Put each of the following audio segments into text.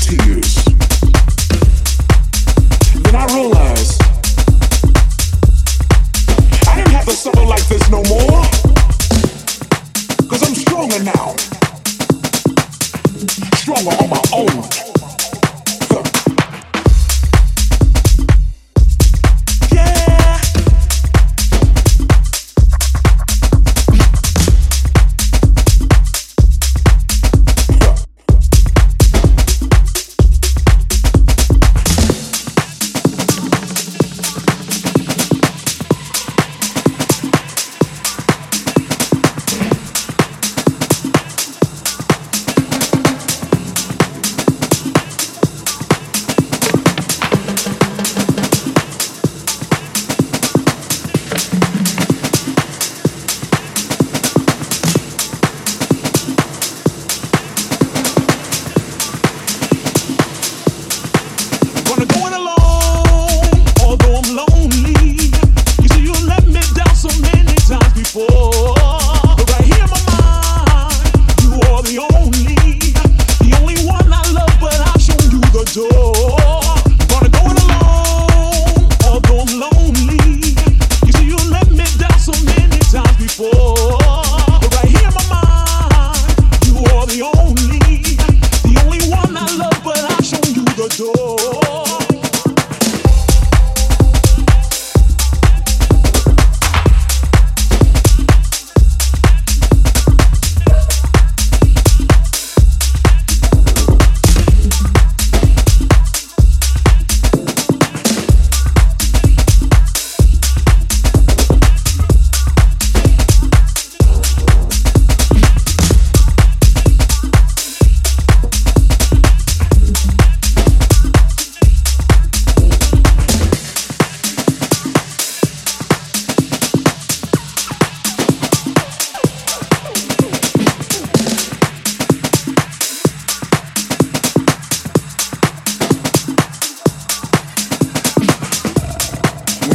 tears. Then I realized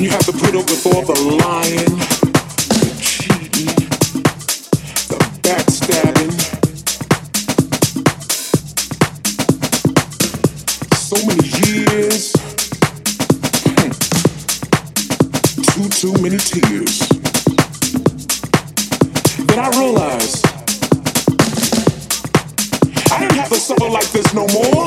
you have to put up with all the lying, the cheating, the backstabbing. So many years, too, too many tears. Then I realized I didn't have to suffer like this no more.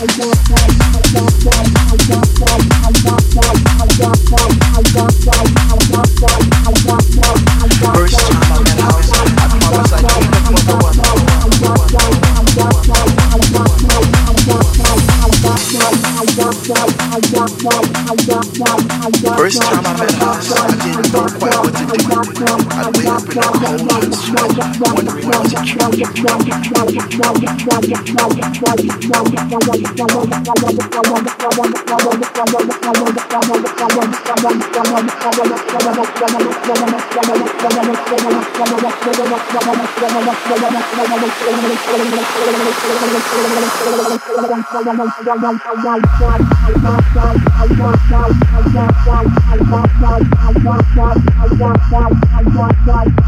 I want I want, I want, I want.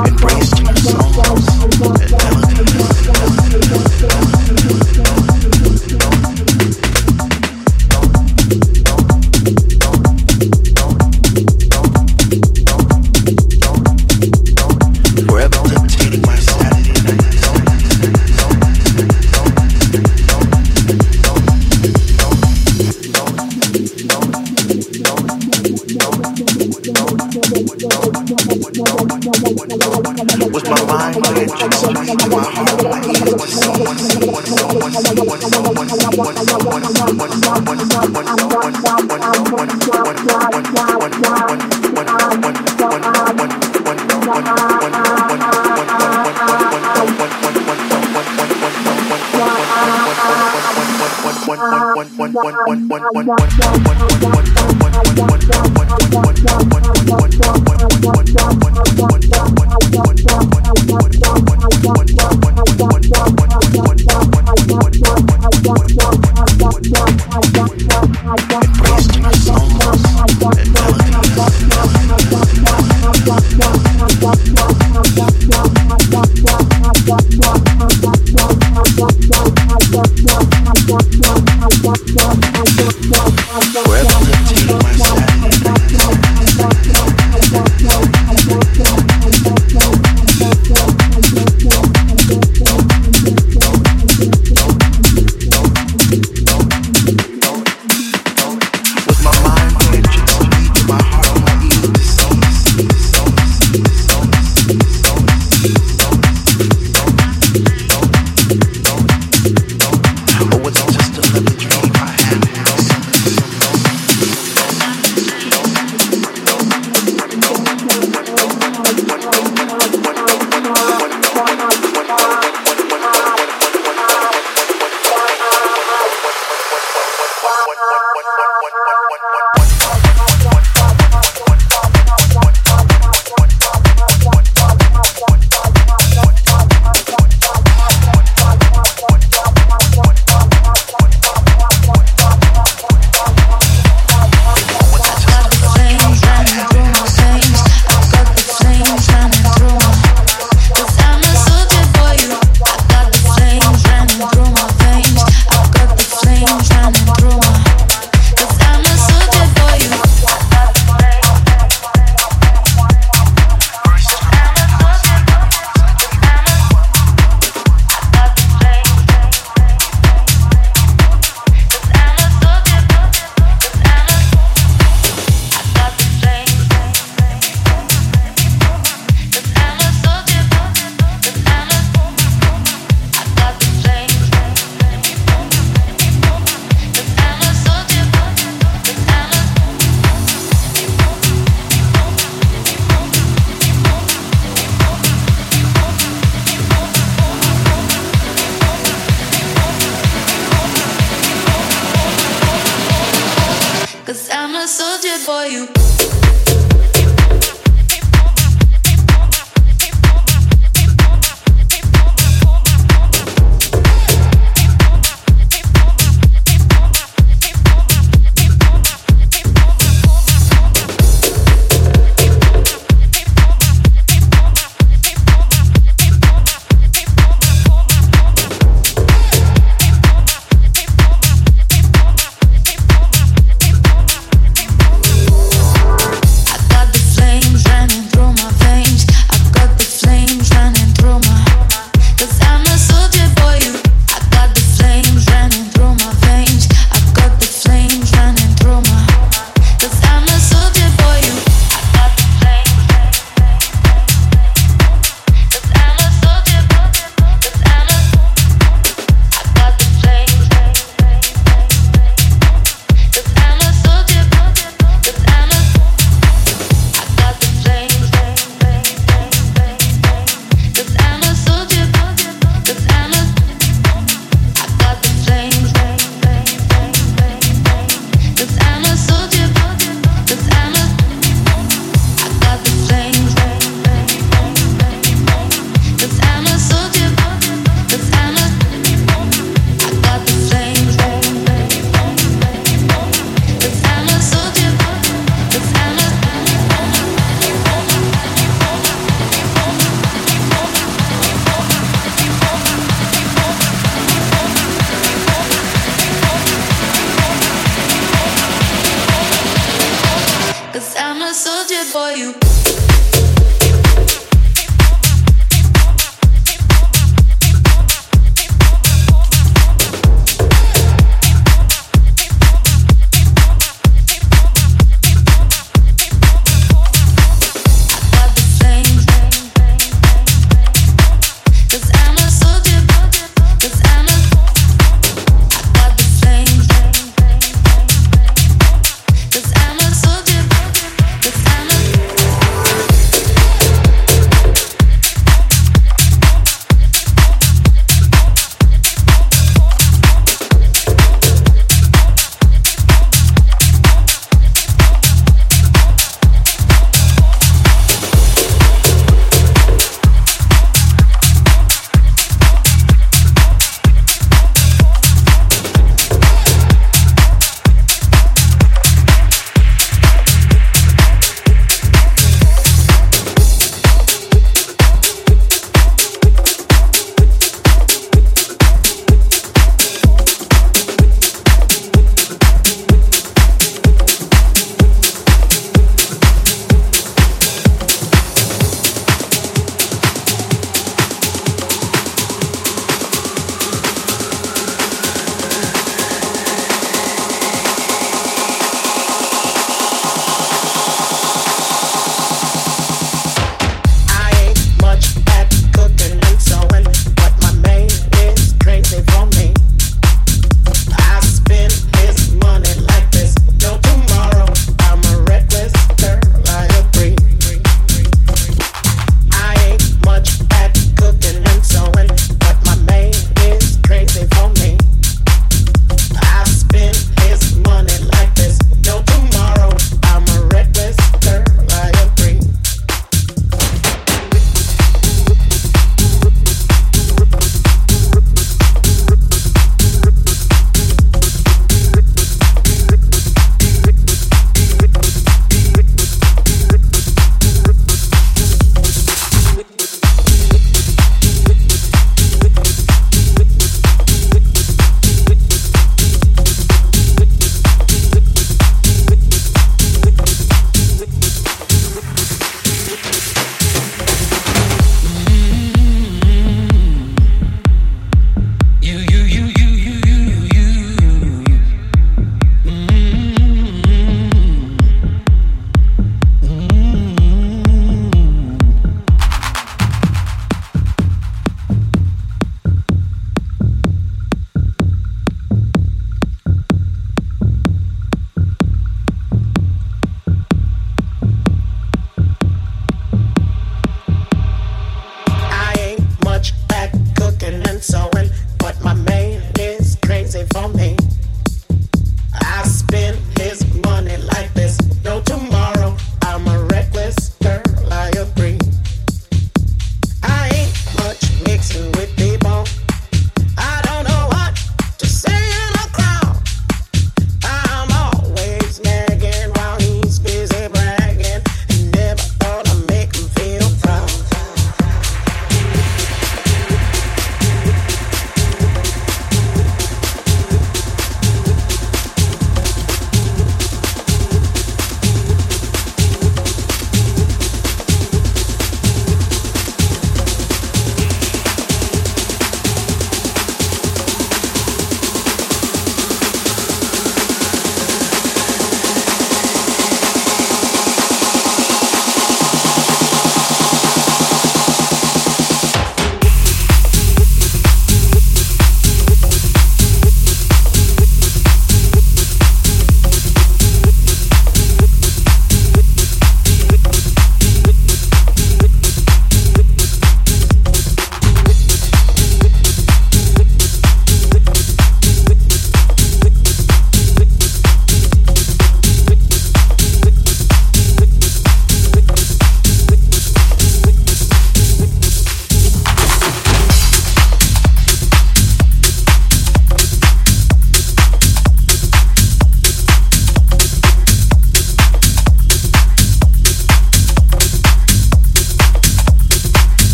Embraced in our souls, the delicate one